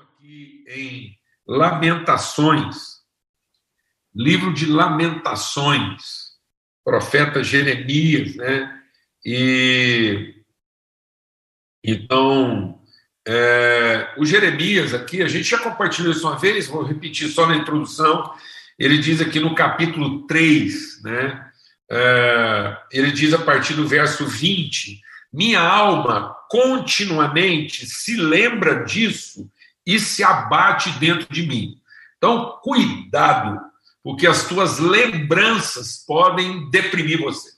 aqui em Lamentações, livro de Lamentações, profeta Jeremias, né? E então, é, o Jeremias aqui, a gente já compartilhou isso uma vez, vou repetir só na introdução. Ele diz aqui no capítulo 3, né? É, ele diz a partir do verso 20: Minha alma continuamente se lembra disso e se abate dentro de mim. Então, cuidado, porque as tuas lembranças podem deprimir você.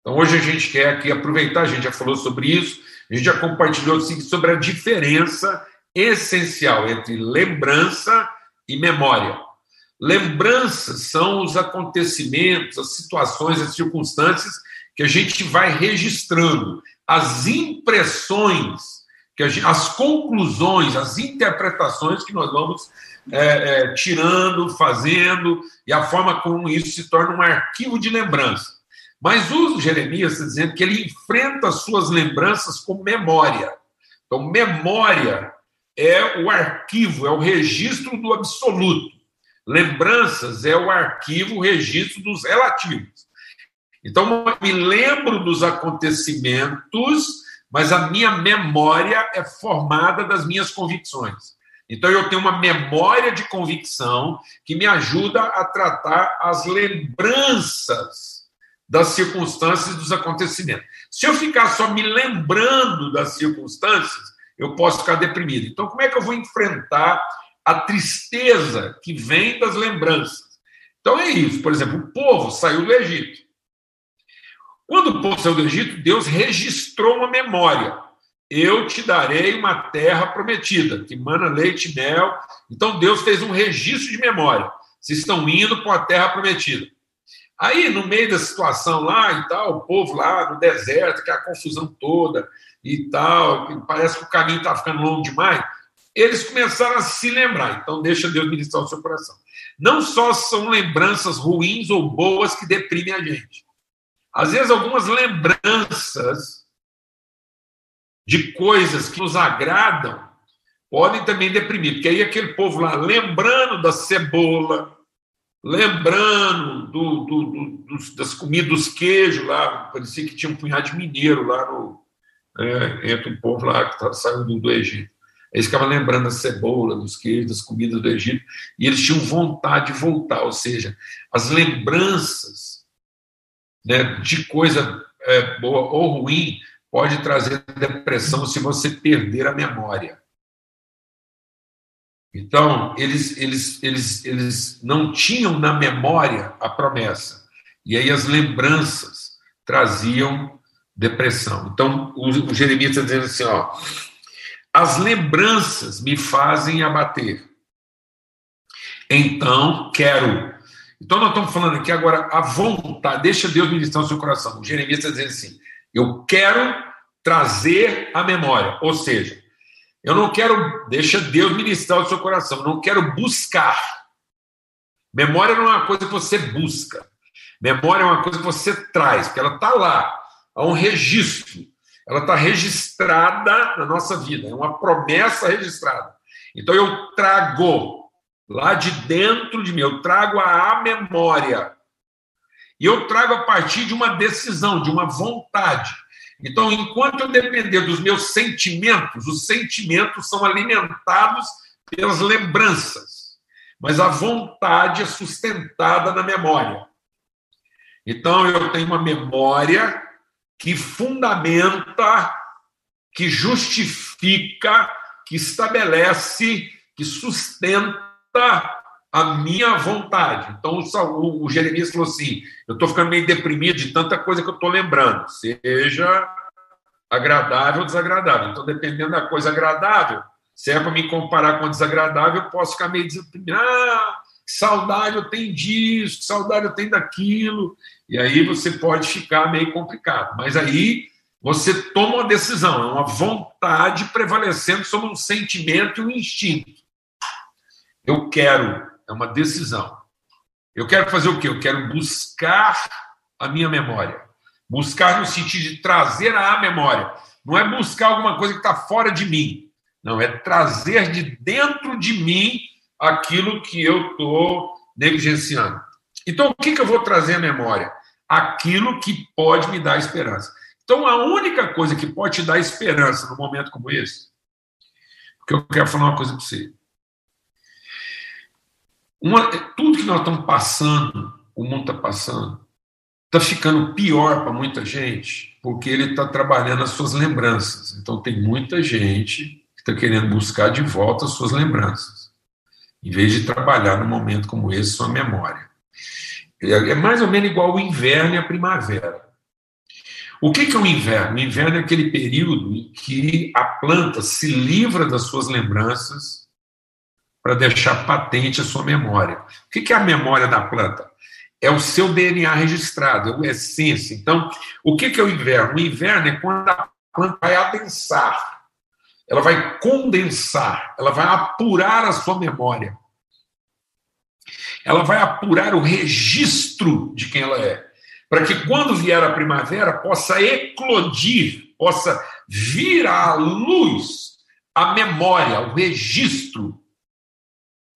Então, hoje a gente quer aqui aproveitar, a gente já falou sobre isso, a gente já compartilhou sobre a diferença essencial entre lembrança e memória. Lembranças são os acontecimentos, as situações, as circunstâncias que a gente vai registrando, as impressões que as conclusões, as interpretações que nós vamos é, é, tirando, fazendo, e a forma como isso se torna um arquivo de lembrança. Mas o Jeremias dizendo que ele enfrenta as suas lembranças com memória. Então, memória é o arquivo, é o registro do absoluto. Lembranças é o arquivo, o registro dos relativos. Então, me lembro dos acontecimentos mas a minha memória é formada das minhas convicções. Então, eu tenho uma memória de convicção que me ajuda a tratar as lembranças das circunstâncias dos acontecimentos. Se eu ficar só me lembrando das circunstâncias, eu posso ficar deprimido. Então, como é que eu vou enfrentar a tristeza que vem das lembranças? Então, é isso. Por exemplo, o povo saiu do Egito. Quando o povo saiu do Egito, Deus registrou uma memória. Eu te darei uma terra prometida, que mana leite e mel. Então Deus fez um registro de memória. Vocês estão indo para a terra prometida. Aí, no meio da situação lá e tal, o povo lá no deserto, que é a confusão toda e tal, parece que o caminho está ficando longo demais, eles começaram a se lembrar. Então, deixa Deus ministrar o seu coração. Não só são lembranças ruins ou boas que deprimem a gente. Às vezes, algumas lembranças de coisas que nos agradam podem também deprimir, porque aí aquele povo lá, lembrando da cebola, lembrando do, do, do, das comidas, dos queijos lá, parecia que tinha um punhado de mineiro lá no, é, entre o povo lá que estava saindo do Egito. Eles ficavam lembrando da cebola, dos queijos, das comidas do Egito, e eles tinham vontade de voltar, ou seja, as lembranças né, de coisa é, boa ou ruim pode trazer depressão se você perder a memória. Então, eles, eles, eles, eles não tinham na memória a promessa. E aí as lembranças traziam depressão. Então, o, o Jeremias está dizendo assim: ó, as lembranças me fazem abater. Então, quero então, nós estamos falando aqui agora a vontade, deixa Deus ministrar o seu coração. O Jeremias está dizendo assim: eu quero trazer a memória, ou seja, eu não quero, deixa Deus ministrar o seu coração, eu não quero buscar. Memória não é uma coisa que você busca, memória é uma coisa que você traz, porque ela está lá, há um registro, ela está registrada na nossa vida, é uma promessa registrada. Então, eu trago lá de dentro de mim, eu trago a memória. E eu trago a partir de uma decisão, de uma vontade. Então, enquanto eu depender dos meus sentimentos, os sentimentos são alimentados pelas lembranças, mas a vontade é sustentada na memória. Então, eu tenho uma memória que fundamenta, que justifica, que estabelece, que sustenta a minha vontade. Então, o, o Jeremias falou assim: eu estou ficando meio deprimido de tanta coisa que eu estou lembrando, seja agradável ou desagradável. Então, dependendo da coisa agradável, se é para me comparar com desagradável, eu posso ficar meio deprimido. Ah, que saudade eu tenho disso, que saudade eu tenho daquilo. E aí você pode ficar meio complicado. Mas aí você toma uma decisão, é uma vontade prevalecendo sobre um sentimento e um instinto. Eu quero, é uma decisão. Eu quero fazer o quê? Eu quero buscar a minha memória. Buscar no sentido de trazer a memória. Não é buscar alguma coisa que está fora de mim. Não, é trazer de dentro de mim aquilo que eu estou negligenciando. Então, o que, que eu vou trazer à memória? Aquilo que pode me dar esperança. Então, a única coisa que pode te dar esperança num momento como esse, porque eu quero falar uma coisa para você. Uma, tudo que nós estamos passando, o mundo está passando, está ficando pior para muita gente, porque ele está trabalhando as suas lembranças. Então, tem muita gente que está querendo buscar de volta as suas lembranças, em vez de trabalhar num momento como esse sua memória. É, é mais ou menos igual o inverno e a primavera. O que é o inverno? O inverno é aquele período em que a planta se livra das suas lembranças para deixar patente a sua memória. O que é a memória da planta? É o seu DNA registrado, é a essência. Então, o que é o inverno? O inverno é quando a planta vai adensar, ela vai condensar, ela vai apurar a sua memória. Ela vai apurar o registro de quem ela é para que quando vier a primavera possa eclodir, possa vir à luz a memória, o registro,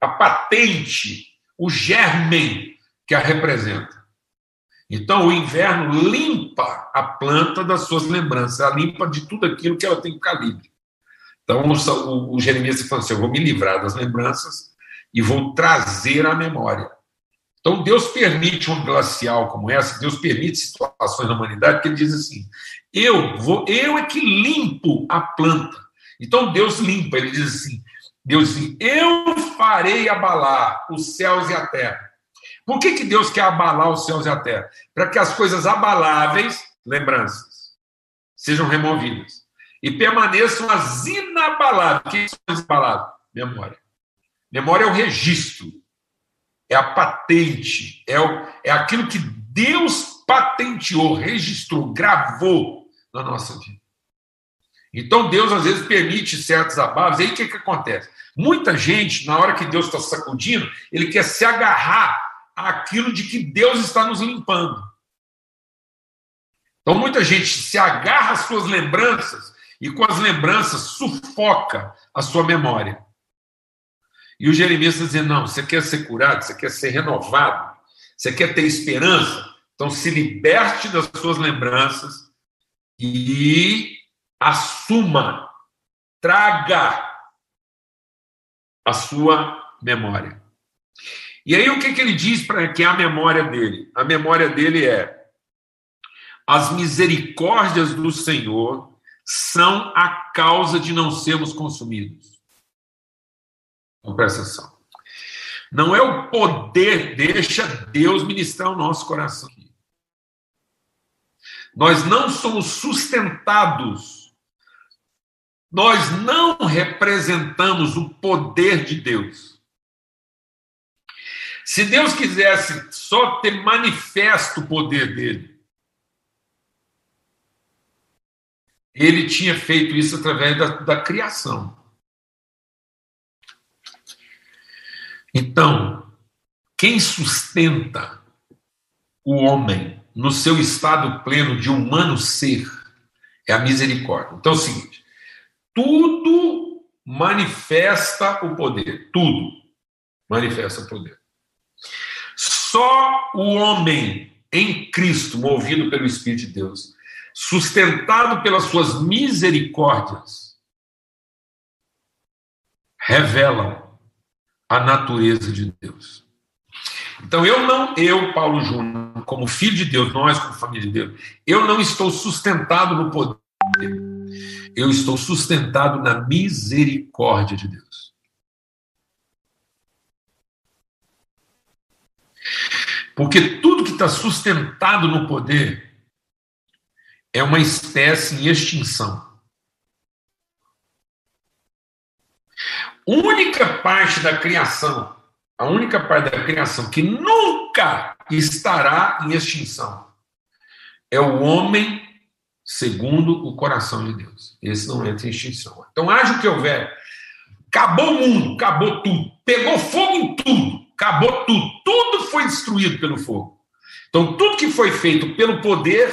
a patente, o germen que a representa. Então, o inverno limpa a planta das suas lembranças, ela limpa de tudo aquilo que ela tem calibre. Então, o, o, o Jeremias falou assim: eu vou me livrar das lembranças e vou trazer a memória. Então, Deus permite um glacial como essa, Deus permite situações na humanidade que ele diz assim: eu vou, eu é que limpo a planta. Então, Deus limpa, ele diz assim: Deus diz eu farei abalar os céus e a terra. Por que, que Deus quer abalar os céus e a terra? Para que as coisas abaláveis, lembranças, sejam removidas e permaneçam as inabaláveis. O que são as inabaláveis? Memória. Memória é o registro é a patente, é, o, é aquilo que Deus patenteou, registrou, gravou na nossa vida. Então Deus às vezes permite certos abalos, e aí o que, que acontece? Muita gente, na hora que Deus está sacudindo, ele quer se agarrar àquilo de que Deus está nos limpando. Então muita gente se agarra às suas lembranças e com as lembranças sufoca a sua memória. E o Jeremias está dizendo: não, você quer ser curado, você quer ser renovado, você quer ter esperança, então se liberte das suas lembranças e assuma, traga a sua memória. E aí o que, que ele diz para que é a memória dele? A memória dele é as misericórdias do Senhor são a causa de não sermos consumidos. Então, presta atenção. Não é o poder, deixa Deus ministrar o nosso coração. Nós não somos sustentados, nós não representamos o poder de Deus. Se Deus quisesse só ter manifesto o poder dele, ele tinha feito isso através da, da criação. Então, quem sustenta o homem no seu estado pleno de humano ser é a misericórdia. Então é o seguinte: tudo manifesta o poder, tudo manifesta o poder. Só o homem em Cristo, movido pelo Espírito de Deus, sustentado pelas suas misericórdias, revelam a natureza de Deus. Então eu não, eu, Paulo Júnior, como filho de Deus, nós como família de Deus, eu não estou sustentado no poder. Eu estou sustentado na misericórdia de Deus. Porque tudo que está sustentado no poder é uma espécie em extinção. única parte da criação, a única parte da criação que nunca estará em extinção é o homem segundo o coração de Deus. Esse não entra em extinção. Então, haja o que houver. Acabou o mundo, acabou tudo. Pegou fogo em tudo, acabou tudo. Tudo foi destruído pelo fogo. Então, tudo que foi feito pelo poder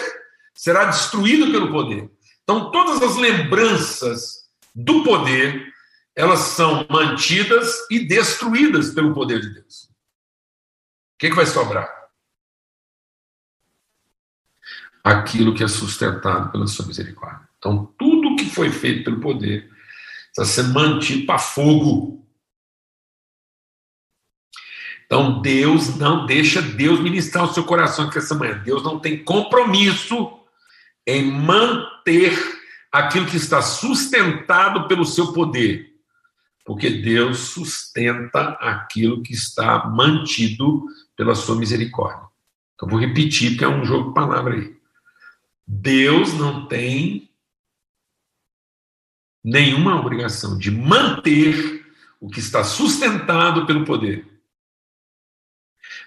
será destruído pelo poder. Então, todas as lembranças do poder elas são mantidas e destruídas pelo poder de Deus. O que, que vai sobrar? Aquilo que é sustentado pela sua misericórdia. Então, tudo que foi feito pelo poder está sendo mantido para fogo. Então, Deus não deixa Deus ministrar o seu coração aqui essa manhã. Deus não tem compromisso em manter aquilo que está sustentado pelo seu poder porque Deus sustenta aquilo que está mantido pela sua misericórdia. Então, vou repetir, porque é um jogo de palavra aí. Deus não tem nenhuma obrigação de manter o que está sustentado pelo poder.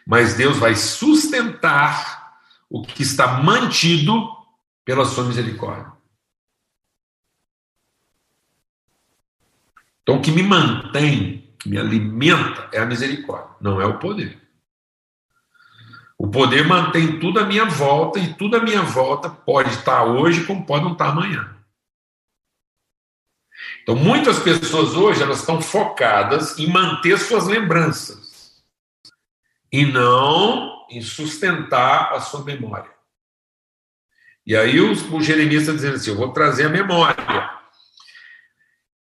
Mas Deus vai sustentar o que está mantido pela sua misericórdia. Então, o que me mantém, que me alimenta, é a misericórdia, não é o poder. O poder mantém tudo à minha volta e tudo à minha volta pode estar hoje como pode não estar amanhã. Então, muitas pessoas hoje elas estão focadas em manter suas lembranças e não em sustentar a sua memória. E aí o, o está dizendo assim: eu vou trazer a memória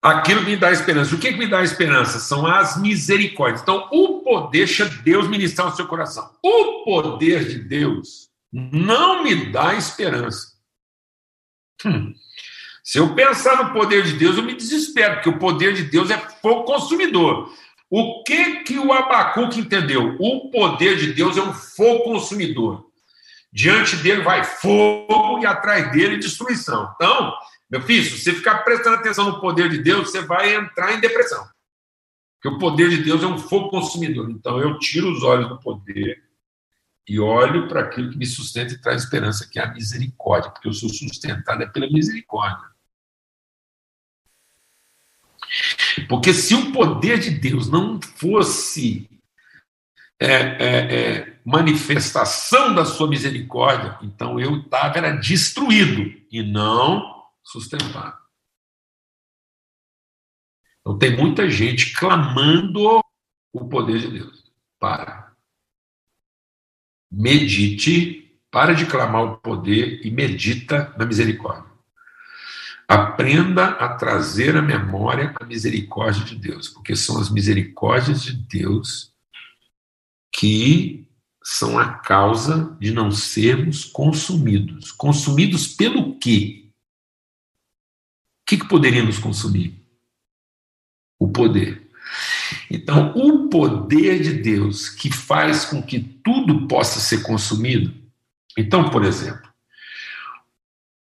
aquilo me dá esperança. O que, que me dá esperança? São as misericórdias. Então, o poder, deixa Deus ministrar o seu coração. O poder de Deus não me dá esperança. Hum. Se eu pensar no poder de Deus, eu me desespero, porque o poder de Deus é fogo consumidor. O que que o Abacuque entendeu? O poder de Deus é um fogo consumidor. Diante dele vai fogo e atrás dele destruição. Então, meu filho, se você ficar prestando atenção no poder de Deus, você vai entrar em depressão. Porque o poder de Deus é um fogo consumidor. Então eu tiro os olhos do poder e olho para aquilo que me sustenta e traz esperança, que é a misericórdia, porque eu sou sustentado é pela misericórdia. Porque se o poder de Deus não fosse é, é, é, manifestação da sua misericórdia, então eu estava destruído e não sustentar. Então tem muita gente clamando o poder de Deus. Para. Medite, para de clamar o poder e medita na misericórdia. Aprenda a trazer à memória a misericórdia de Deus, porque são as misericórdias de Deus que são a causa de não sermos consumidos. Consumidos pelo quê? Que, que poderia nos consumir? O poder. Então, o poder de Deus que faz com que tudo possa ser consumido. Então, por exemplo,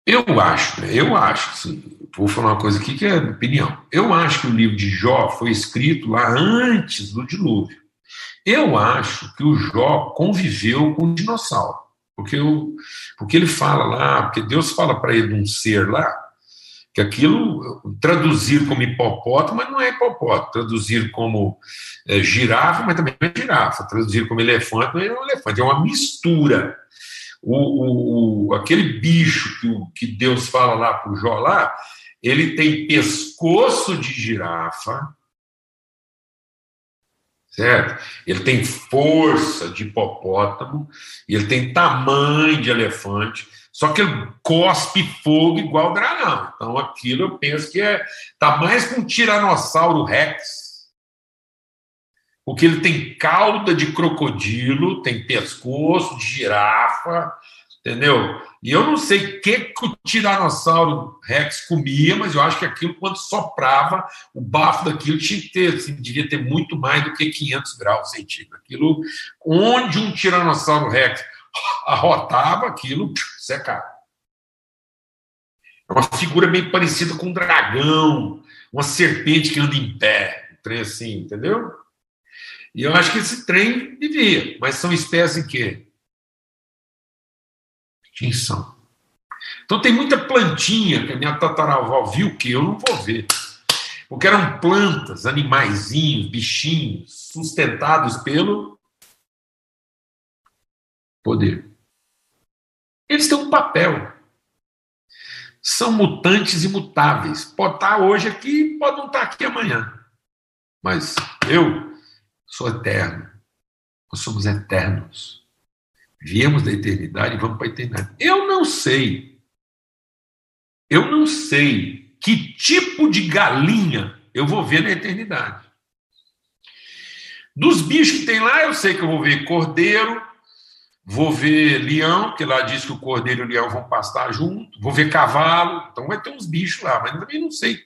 eu acho, né, eu acho, assim, vou falar uma coisa aqui que é opinião. Eu acho que o livro de Jó foi escrito lá antes do dilúvio. Eu acho que o Jó conviveu com o dinossauro, porque, eu, porque ele fala lá, porque Deus fala para ele de um ser lá que aquilo, traduzir como hipopótamo, mas não é hipopótamo, traduzir como é, girafa, mas também não é girafa, traduzir como elefante, não é um elefante, é uma mistura. O, o, o aquele bicho que, que Deus fala lá para o Jó lá, ele tem pescoço de girafa, certo? Ele tem força de hipopótamo, ele tem tamanho de elefante, só que ele cospe fogo igual dragão. Então aquilo eu penso que é tá mais com um tiranossauro rex. Porque ele tem cauda de crocodilo, tem pescoço de girafa, entendeu? E eu não sei o que, que o tiranossauro rex comia, mas eu acho que aquilo, quando soprava, o bafo daquilo tinha que ter, assim, devia ter muito mais do que 500 graus centígrados. Aquilo, onde um tiranossauro rex arrotava aquilo, secava. É uma figura meio parecida com um dragão, uma serpente que anda em pé, um trem assim, entendeu? E eu acho que esse trem vivia, mas são espécies que extinção. Então tem muita plantinha que a minha tataravó viu que eu não vou ver. Porque eram plantas, animaizinhos, bichinhos, sustentados pelo poder. Eles têm um papel. são mutantes e mutáveis. Pode estar hoje aqui, pode não estar aqui amanhã. Mas eu sou eterno. Nós somos eternos. Viemos da eternidade e vamos para a eternidade. Eu não sei. Eu não sei que tipo de galinha eu vou ver na eternidade. Dos bichos que tem lá, eu sei que eu vou ver cordeiro, vou ver leão, que lá diz que o cordeiro e o leão vão pastar junto, vou ver cavalo, então vai ter uns bichos lá, mas também não sei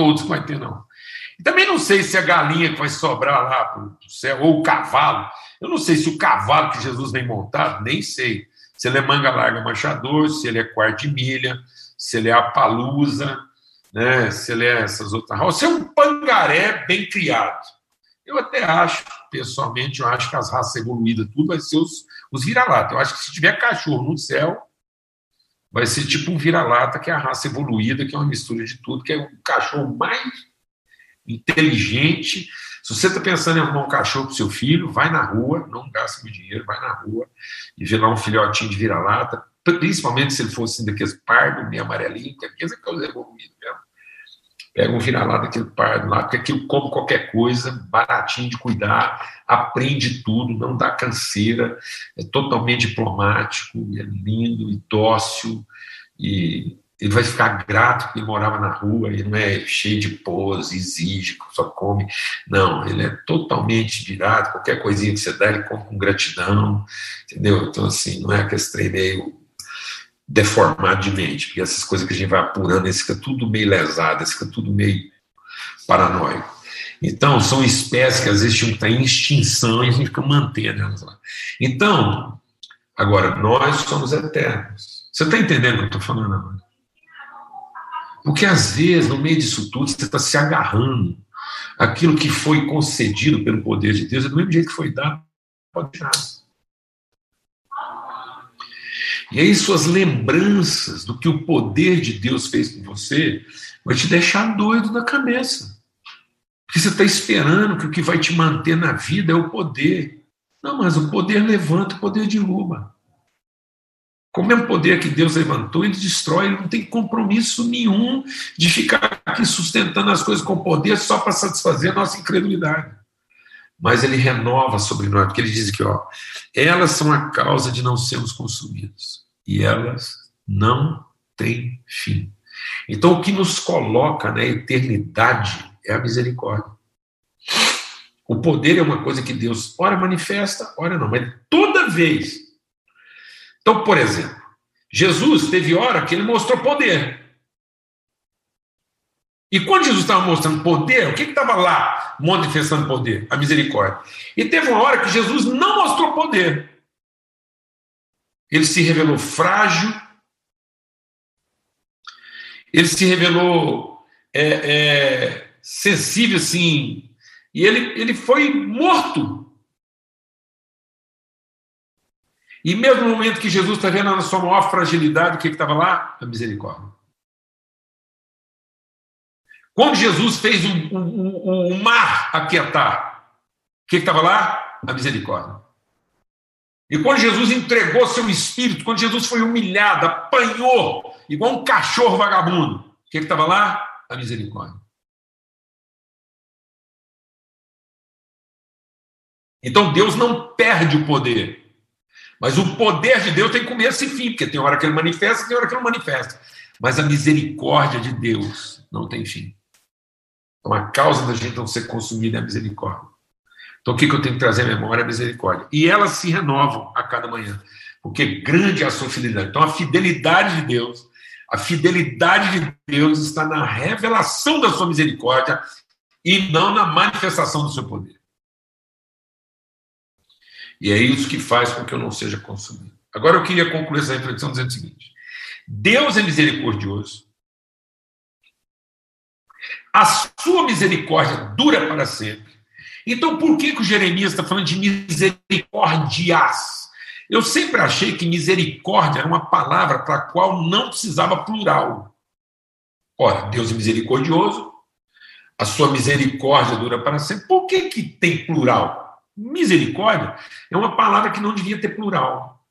todos que vai ter, não. E também não sei se a galinha que vai sobrar lá para o céu, ou o cavalo. Eu não sei se o cavalo que Jesus vem montado, nem sei. Se ele é manga larga machador, se ele é quarto de milha, se ele é a palusa, né? se ele é essas outras. Ou se é um pangaré bem criado. Eu até acho, pessoalmente, eu acho que as raças evoluídas, tudo vai ser os, os vira-lata. Eu acho que se tiver cachorro no céu, vai ser tipo um vira-lata, que é a raça evoluída, que é uma mistura de tudo, que é o cachorro mais inteligente. Se você está pensando em arrumar um cachorro para seu filho, vai na rua, não gasta meu dinheiro, vai na rua e vê lá um filhotinho de vira-lata, principalmente se ele fosse assim, daqueles pardo, meio amarelinho, que é os evoluídos mesmo. Pega um vira-lata daquele pardo lá, porque aquilo come qualquer coisa, baratinho de cuidar, aprende tudo, não dá canseira, é totalmente diplomático, é lindo e dócil, e ele vai ficar grato porque ele morava na rua, ele não é cheio de pose, exige, só come. Não, ele é totalmente virado, qualquer coisinha que você dá, ele come com gratidão, entendeu? Então, assim, não é aquele trem meio deformado de mente, porque essas coisas que a gente vai apurando, esse fica tudo meio lesado, esse fica tudo meio paranoico. Então, são espécies que às vezes tinham que estar em extinção e a gente fica mantendo elas lá. Então, agora, nós somos eternos. Você está entendendo o que eu estou falando agora? Porque às vezes, no meio disso tudo, você está se agarrando. Aquilo que foi concedido pelo poder de Deus é do mesmo jeito que foi dado, pode tirar. E aí suas lembranças do que o poder de Deus fez com você vai te deixar doido na cabeça. Porque você está esperando que o que vai te manter na vida é o poder. Não, mas o poder levanta, o poder derruba. Com o mesmo poder que Deus levantou, ele destrói, ele não tem compromisso nenhum de ficar aqui sustentando as coisas com poder só para satisfazer a nossa incredulidade. Mas ele renova sobre nós, porque ele diz aqui, ó, elas são a causa de não sermos consumidos e elas não têm fim. Então, o que nos coloca na eternidade é a misericórdia. O poder é uma coisa que Deus, ora manifesta, ora não, mas toda vez. Então, por exemplo, Jesus teve hora que ele mostrou poder. E quando Jesus estava mostrando poder, o que estava lá manifestando poder? A misericórdia. E teve uma hora que Jesus não mostrou poder. Ele se revelou frágil, ele se revelou é, é, sensível, assim, e ele, ele foi morto. E mesmo no momento que Jesus está vendo a sua maior fragilidade, o que estava lá? A misericórdia. Quando Jesus fez o, o, o mar aquietar, o que estava lá? A misericórdia. E quando Jesus entregou seu espírito, quando Jesus foi humilhado, apanhou, igual um cachorro vagabundo, o que estava lá? A misericórdia. Então Deus não perde o poder. Mas o poder de Deus tem começo e fim, porque tem hora que ele manifesta, tem hora que ele não manifesta. Mas a misericórdia de Deus não tem fim. Então a causa da gente não ser consumida é a misericórdia. Então, o que, eu tenho que trazer à memória? A misericórdia. E elas se renovam a cada manhã, porque grande é a sua fidelidade. Então, a fidelidade de Deus, a fidelidade de Deus está na revelação da sua misericórdia e não na manifestação do seu poder. E é isso que faz com que eu não seja consumido. Agora eu queria concluir essa reflexão dizendo o seguinte: Deus é misericordioso, a sua misericórdia dura para sempre. Então, por que, que o Jeremias está falando de misericórdias? Eu sempre achei que misericórdia era uma palavra para a qual não precisava plural. Ora, Deus é misericordioso, a sua misericórdia dura para sempre. Por que, que tem plural? Misericórdia é uma palavra que não devia ter plural,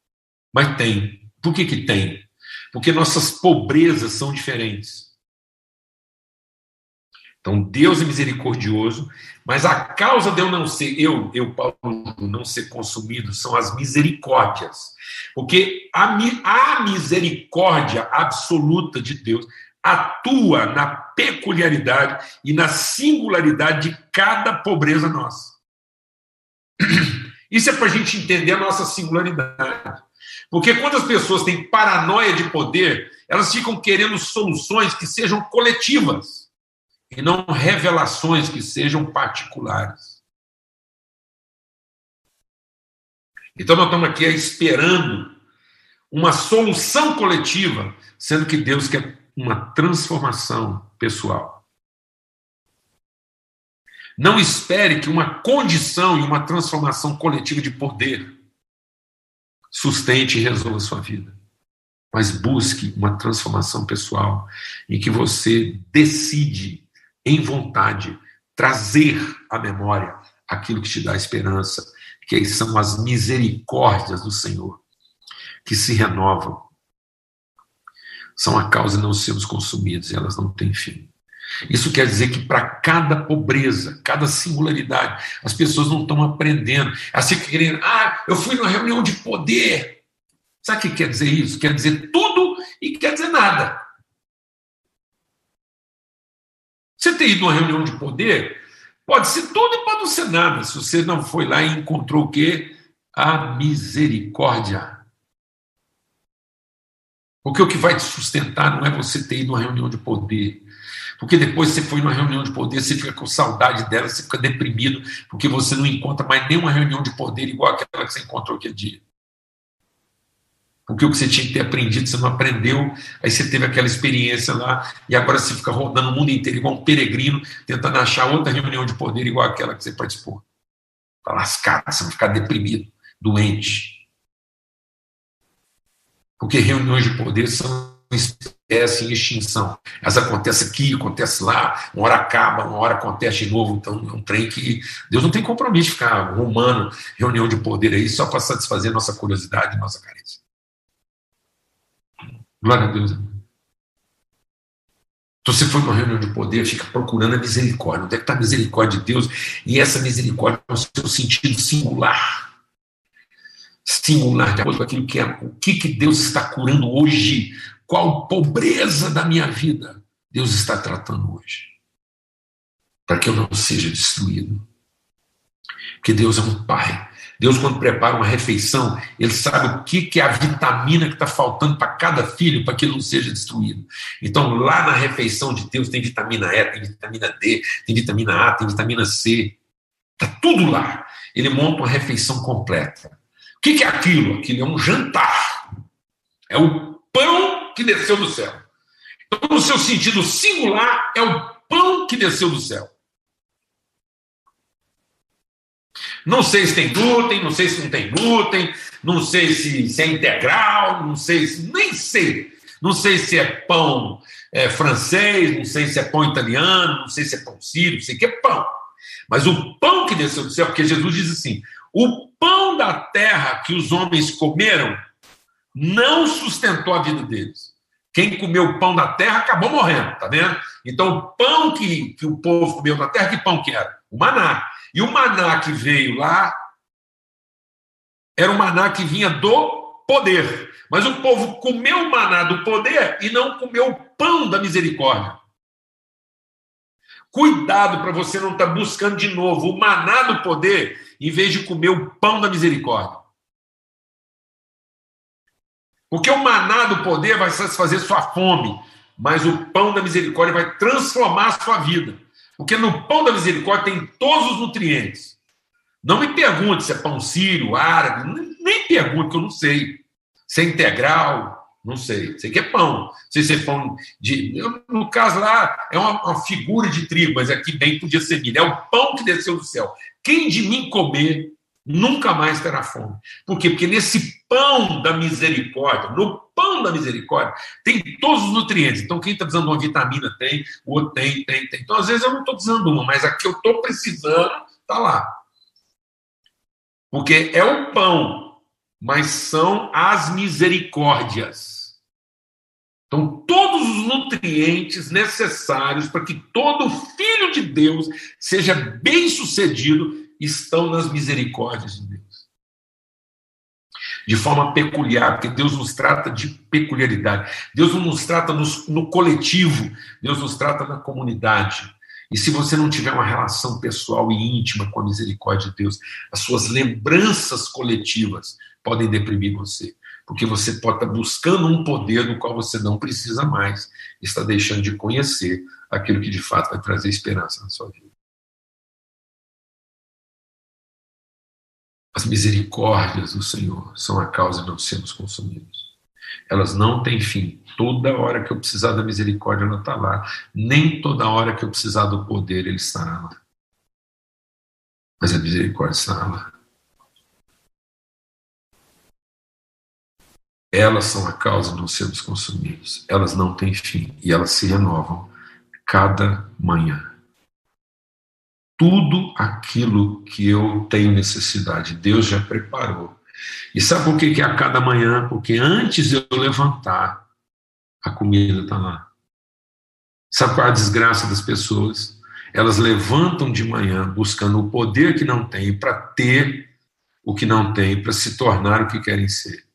mas tem. Por que, que tem? porque nossas pobrezas são diferentes. Então, Deus é misericordioso, mas a causa de eu não ser, eu, eu, Paulo, não ser consumido são as misericórdias. Porque a, a misericórdia absoluta de Deus atua na peculiaridade e na singularidade de cada pobreza nossa. Isso é para a gente entender a nossa singularidade. Porque quando as pessoas têm paranoia de poder, elas ficam querendo soluções que sejam coletivas e não revelações que sejam particulares. Então nós estamos aqui esperando uma solução coletiva, sendo que Deus quer uma transformação pessoal. Não espere que uma condição e uma transformação coletiva de poder sustente e resolva sua vida. Mas busque uma transformação pessoal em que você decide, em vontade, trazer à memória aquilo que te dá esperança, que são as misericórdias do Senhor, que se renovam. São a causa de não sermos consumidos, e elas não têm fim. Isso quer dizer que para cada pobreza, cada singularidade, as pessoas não estão aprendendo. Assim que querendo, ah, eu fui numa reunião de poder. Sabe o que quer dizer isso? Quer dizer tudo e quer dizer nada. Você ter ido numa reunião de poder pode ser tudo e pode não ser nada, se você não foi lá e encontrou o quê? A misericórdia. Porque o que vai te sustentar não é você ter ido numa reunião de poder, porque depois você foi numa reunião de poder, você fica com saudade dela, você fica deprimido, porque você não encontra mais nenhuma reunião de poder igual aquela que você encontrou aquele dia. O que você tinha que ter aprendido, você não aprendeu, aí você teve aquela experiência lá, e agora você fica rodando o mundo inteiro igual um peregrino, tentando achar outra reunião de poder igual aquela que você participou. Está lascado, você vai ficar deprimido, doente. Porque reuniões de poder são espécie em extinção. Elas acontecem aqui, acontece lá, uma hora acaba, uma hora acontece de novo. Então é um trem que Deus não tem compromisso de ficar arrumando reunião de poder aí só para satisfazer nossa curiosidade e nossa carência. Glória a Deus. Então, você foi uma reunião de poder, fica procurando a misericórdia. Onde é que está a misericórdia de Deus? E essa misericórdia no seu sentido singular. Singular, de acordo com aquilo que é. O que, que Deus está curando hoje qual pobreza da minha vida Deus está tratando hoje. Para que eu não seja destruído. Porque Deus é um pai. Deus, quando prepara uma refeição, ele sabe o que, é a vitamina que está faltando para cada filho para que ele não seja destruído. Então, lá na refeição de Deus tem vitamina E, tem vitamina D, tem vitamina A, tem vitamina C. Está tudo lá. Ele monta uma refeição completa. O que, que é aquilo? Aquilo é um jantar. É o pão que desceu do céu. Então, no seu sentido singular, é o pão que desceu do céu. Não sei se tem glúten, não sei se não tem glúten, não sei se, se é integral, não sei se. nem sei. Não sei se é pão é, francês, não sei se é pão italiano, não sei se é pão sírio, sei que é pão. Mas o pão que desceu do céu, porque Jesus diz assim: o pão da terra que os homens comeram não sustentou a vida deles. Quem comeu o pão da terra acabou morrendo, tá vendo? Então, o pão que, que o povo comeu da terra, que pão que era? O maná. E o maná que veio lá era o maná que vinha do poder. Mas o povo comeu o maná do poder e não comeu o pão da misericórdia. Cuidado para você não estar tá buscando de novo o maná do poder em vez de comer o pão da misericórdia. Porque o maná do poder vai satisfazer sua fome, mas o pão da misericórdia vai transformar a sua vida. Porque no pão da misericórdia tem todos os nutrientes. Não me pergunte se é pão sírio, árabe, nem pergunte, que eu não sei. Se é integral, não sei. Sei que é pão. Sei se é pão de. No caso lá, é uma, uma figura de trigo, mas aqui bem podia ser milho. É o pão que desceu do céu. Quem de mim comer nunca mais terá fome. Por quê? Porque nesse pão da misericórdia, no pão da misericórdia, tem todos os nutrientes. Então, quem está precisando de uma vitamina tem, o outro tem, tem, tem. Então, às vezes eu não estou precisando uma, mas a que eu estou precisando está lá. Porque é o pão, mas são as misericórdias. Então, todos os nutrientes necessários para que todo filho de Deus seja bem-sucedido estão nas misericórdias de Deus. De forma peculiar, porque Deus nos trata de peculiaridade. Deus não nos trata no, no coletivo, Deus nos trata na comunidade. E se você não tiver uma relação pessoal e íntima com a misericórdia de Deus, as suas lembranças coletivas podem deprimir você porque você pode estar buscando um poder do qual você não precisa mais, está deixando de conhecer aquilo que de fato vai trazer esperança na sua vida. As misericórdias do Senhor são a causa de não sermos consumidos. Elas não têm fim. Toda hora que eu precisar da misericórdia, ela está lá. Nem toda hora que eu precisar do poder, ele estará lá. Mas a misericórdia está lá. Elas são a causa de não sermos consumidos. Elas não têm fim e elas se renovam cada manhã. Tudo aquilo que eu tenho necessidade, Deus já preparou. E sabe por que, que é a cada manhã? Porque antes de eu levantar, a comida está lá. Sabe qual é a desgraça das pessoas? Elas levantam de manhã buscando o poder que não têm para ter o que não têm, para se tornar o que querem ser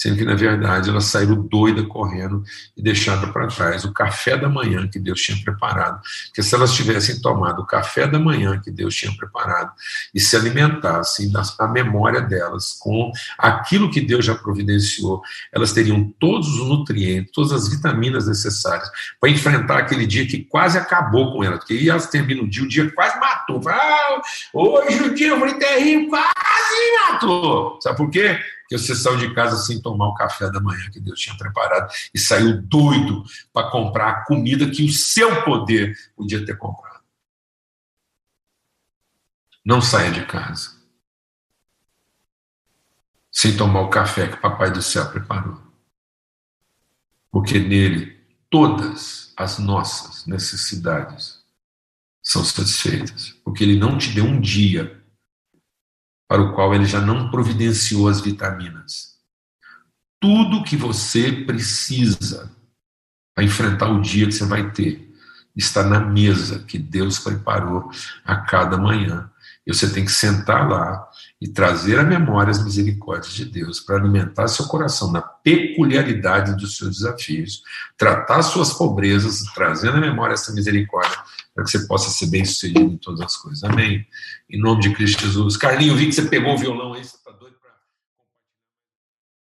sendo que, na verdade, elas saíram doida correndo e deixaram para trás o café da manhã que Deus tinha preparado. Porque se elas tivessem tomado o café da manhã que Deus tinha preparado e se alimentassem da memória delas com aquilo que Deus já providenciou, elas teriam todos os nutrientes, todas as vitaminas necessárias para enfrentar aquele dia que quase acabou com elas. Porque elas terminam o dia, o dia quase matou. Ah, hoje o dia foi terrível, quase matou. Sabe por quê? Que você saiu de casa sem tomar o café da manhã que Deus tinha preparado e saiu doido para comprar a comida que o seu poder podia ter comprado. Não saia de casa sem tomar o café que o Papai do Céu preparou. Porque nele todas as nossas necessidades são satisfeitas. Porque ele não te deu um dia para o qual ele já não providenciou as vitaminas. Tudo que você precisa para enfrentar o dia que você vai ter está na mesa que Deus preparou a cada manhã. E você tem que sentar lá e trazer à memória as misericórdias de Deus para alimentar seu coração na peculiaridade dos seus desafios, tratar suas pobrezas, trazendo à memória essa misericórdia para que você possa ser bem sucedido em todas as coisas. Amém? Em nome de Cristo Jesus. Carlinho, vi que você pegou o violão aí.